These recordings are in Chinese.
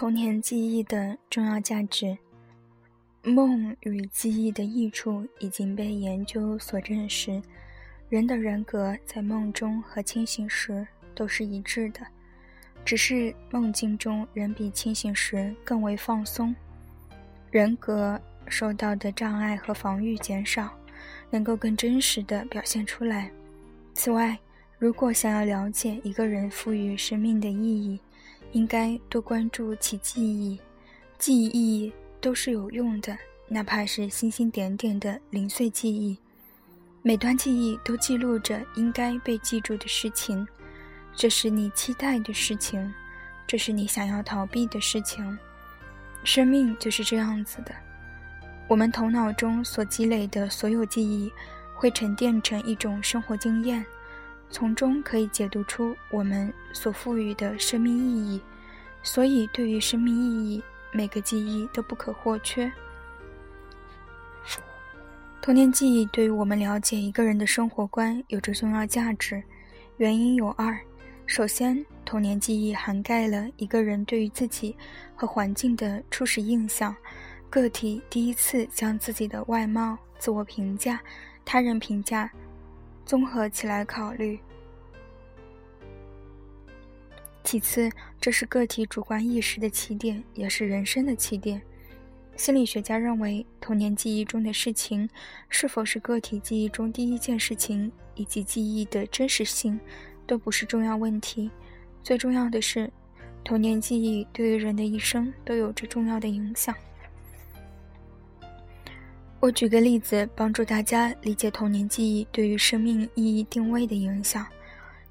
童年记忆的重要价值，梦与记忆的益处已经被研究所证实。人的人格在梦中和清醒时都是一致的，只是梦境中人比清醒时更为放松，人格受到的障碍和防御减少，能够更真实的表现出来。此外，如果想要了解一个人赋予生命的意义，应该多关注其记忆，记忆都是有用的，哪怕是星星点点的零碎记忆。每段记忆都记录着应该被记住的事情，这是你期待的事情，这是你想要逃避的事情。生命就是这样子的，我们头脑中所积累的所有记忆，会沉淀成一种生活经验，从中可以解读出我们所赋予的生命意义。所以，对于生命意义，每个记忆都不可或缺。童年记忆对于我们了解一个人的生活观有着重要价值，原因有二：首先，童年记忆涵盖了一个人对于自己和环境的初始印象，个体第一次将自己的外貌、自我评价、他人评价综合起来考虑；其次，这是个体主观意识的起点，也是人生的起点。心理学家认为，童年记忆中的事情是否是个体记忆中第一件事情，以及记忆的真实性，都不是重要问题。最重要的是，童年记忆对于人的一生都有着重要的影响。我举个例子，帮助大家理解童年记忆对于生命意义定位的影响。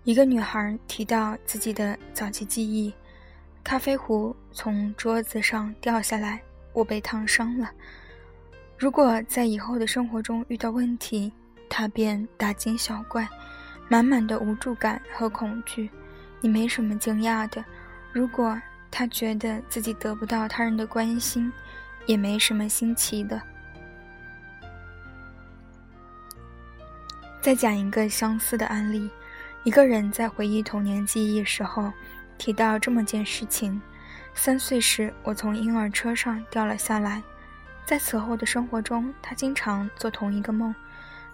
一个女孩提到自己的早期记忆：咖啡壶从桌子上掉下来。我被烫伤了。如果在以后的生活中遇到问题，她便大惊小怪，满满的无助感和恐惧。你没什么惊讶的。如果他觉得自己得不到他人的关心，也没什么新奇的。再讲一个相似的案例：一个人在回忆童年记忆时候，提到这么件事情。三岁时，我从婴儿车上掉了下来。在此后的生活中，他经常做同一个梦：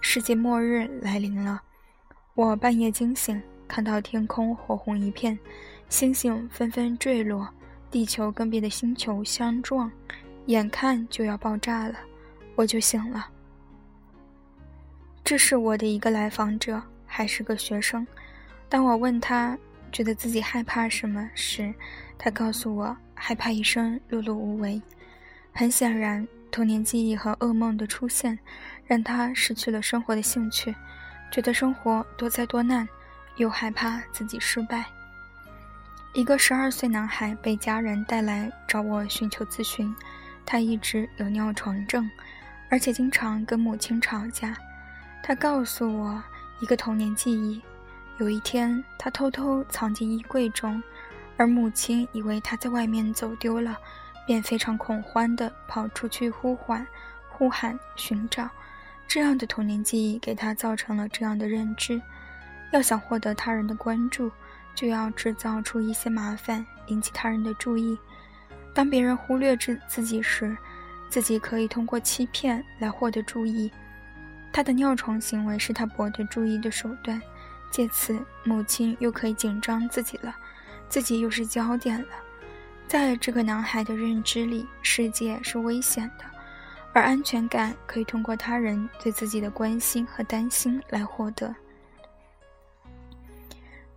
世界末日来临了。我半夜惊醒，看到天空火红一片，星星纷纷坠落，地球跟别的星球相撞，眼看就要爆炸了。我就醒了。这是我的一个来访者，还是个学生。当我问他觉得自己害怕什么时，他告诉我，害怕一生碌碌无为。很显然，童年记忆和噩梦的出现，让他失去了生活的兴趣，觉得生活多灾多难，又害怕自己失败。一个十二岁男孩被家人带来找我寻求咨询，他一直有尿床症，而且经常跟母亲吵架。他告诉我一个童年记忆：有一天，他偷偷藏进衣柜中。而母亲以为他在外面走丢了，便非常恐慌地跑出去呼唤、呼喊、寻找。这样的童年记忆给他造成了这样的认知：要想获得他人的关注，就要制造出一些麻烦，引起他人的注意。当别人忽略自自己时，自己可以通过欺骗来获得注意。他的尿床行为是他博得注意的手段，借此母亲又可以紧张自己了。自己又是焦点了，在这个男孩的认知里，世界是危险的，而安全感可以通过他人对自己的关心和担心来获得。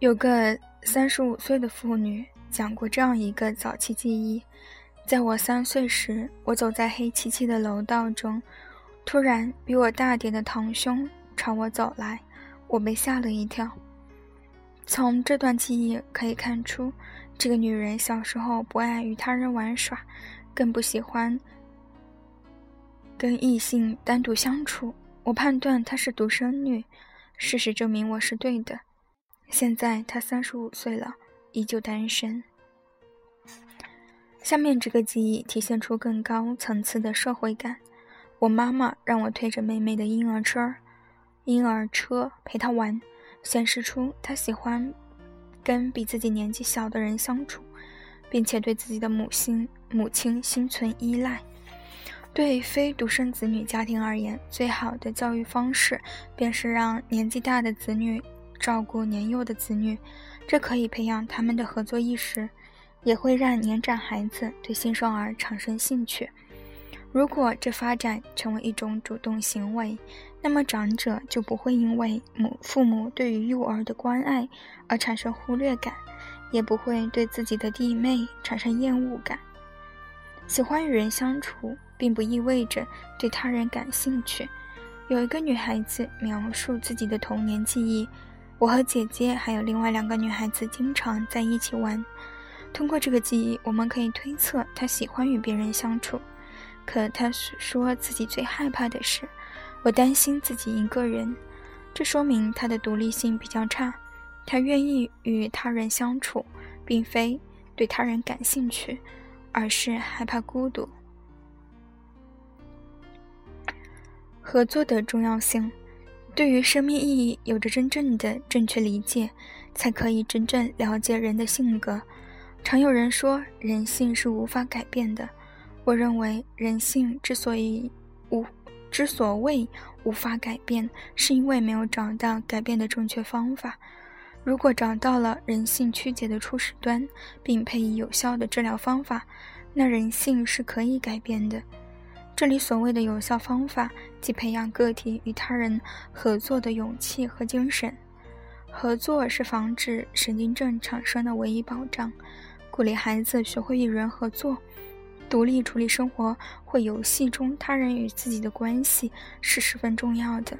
有个三十五岁的妇女讲过这样一个早期记忆：在我三岁时，我走在黑漆漆的楼道中，突然比我大点的堂兄朝我走来，我被吓了一跳。从这段记忆可以看出，这个女人小时候不爱与他人玩耍，更不喜欢跟异性单独相处。我判断她是独生女，事实证明我是对的。现在她三十五岁了，依旧单身。下面这个记忆体现出更高层次的社会感。我妈妈让我推着妹妹的婴儿车，婴儿车陪她玩。显示出她喜欢跟比自己年纪小的人相处，并且对自己的母亲母亲心存依赖。对非独生子女家庭而言，最好的教育方式便是让年纪大的子女照顾年幼的子女，这可以培养他们的合作意识，也会让年长孩子对新生儿产生兴趣。如果这发展成为一种主动行为，那么长者就不会因为母父母对于幼儿的关爱而产生忽略感，也不会对自己的弟妹产生厌恶感。喜欢与人相处，并不意味着对他人感兴趣。有一个女孩子描述自己的童年记忆：我和姐姐还有另外两个女孩子经常在一起玩。通过这个记忆，我们可以推测她喜欢与别人相处。可他说自己最害怕的是。我担心自己一个人，这说明他的独立性比较差。他愿意与他人相处，并非对他人感兴趣，而是害怕孤独。合作的重要性，对于生命意义有着真正的正确理解，才可以真正了解人的性格。常有人说人性是无法改变的，我认为人性之所以无。之所谓无法改变，是因为没有找到改变的正确方法。如果找到了人性曲解的初始端，并配以有效的治疗方法，那人性是可以改变的。这里所谓的有效方法，即培养个体与他人合作的勇气和精神。合作是防止神经症产生的唯一保障。鼓励孩子学会与人合作。独立处理生活或游戏中他人与自己的关系是十分重要的。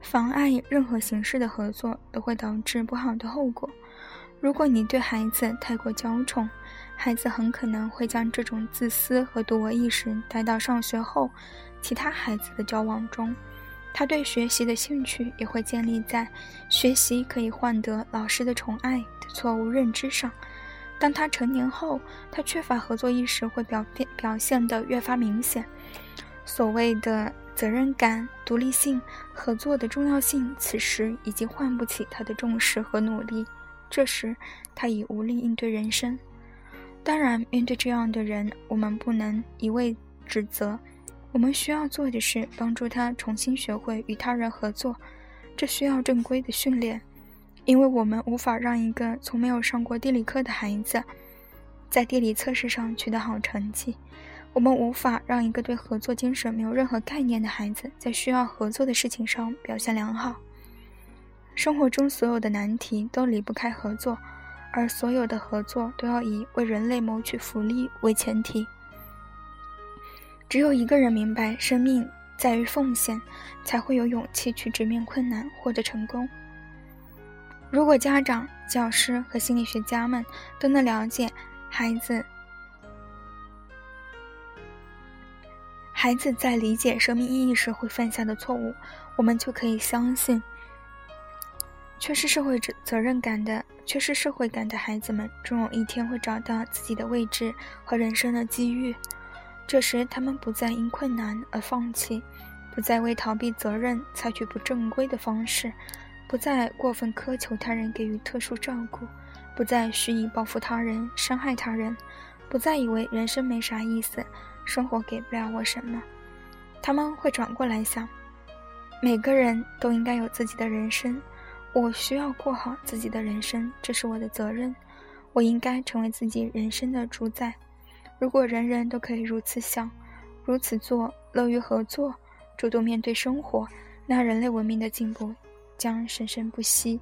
妨碍任何形式的合作都会导致不好的后果。如果你对孩子太过娇宠，孩子很可能会将这种自私和独我意识带到上学后其他孩子的交往中。他对学习的兴趣也会建立在学习可以换得老师的宠爱的错误认知上。当他成年后，他缺乏合作意识会表变表现得越发明显。所谓的责任感、独立性、合作的重要性，此时已经唤不起他的重视和努力。这时，他已无力应对人生。当然，面对这样的人，我们不能一味指责。我们需要做的是帮助他重新学会与他人合作，这需要正规的训练。因为我们无法让一个从没有上过地理课的孩子在地理测试上取得好成绩，我们无法让一个对合作精神没有任何概念的孩子在需要合作的事情上表现良好。生活中所有的难题都离不开合作，而所有的合作都要以为人类谋取福利为前提。只有一个人明白生命在于奉献，才会有勇气去直面困难，获得成功。如果家长、教师和心理学家们都能了解孩子，孩子在理解生命意义时会犯下的错误，我们就可以相信，缺失社会责责任感的、缺失社会感的孩子们，终有一天会找到自己的位置和人生的机遇。这时，他们不再因困难而放弃，不再为逃避责任采取不正规的方式。不再过分苛求他人给予特殊照顾，不再蓄意报复他人、伤害他人，不再以为人生没啥意思，生活给不了我什么。他们会转过来想：每个人都应该有自己的人生，我需要过好自己的人生，这是我的责任。我应该成为自己人生的主宰。如果人人都可以如此想、如此做，乐于合作，主动面对生活，那人类文明的进步。将生生不息。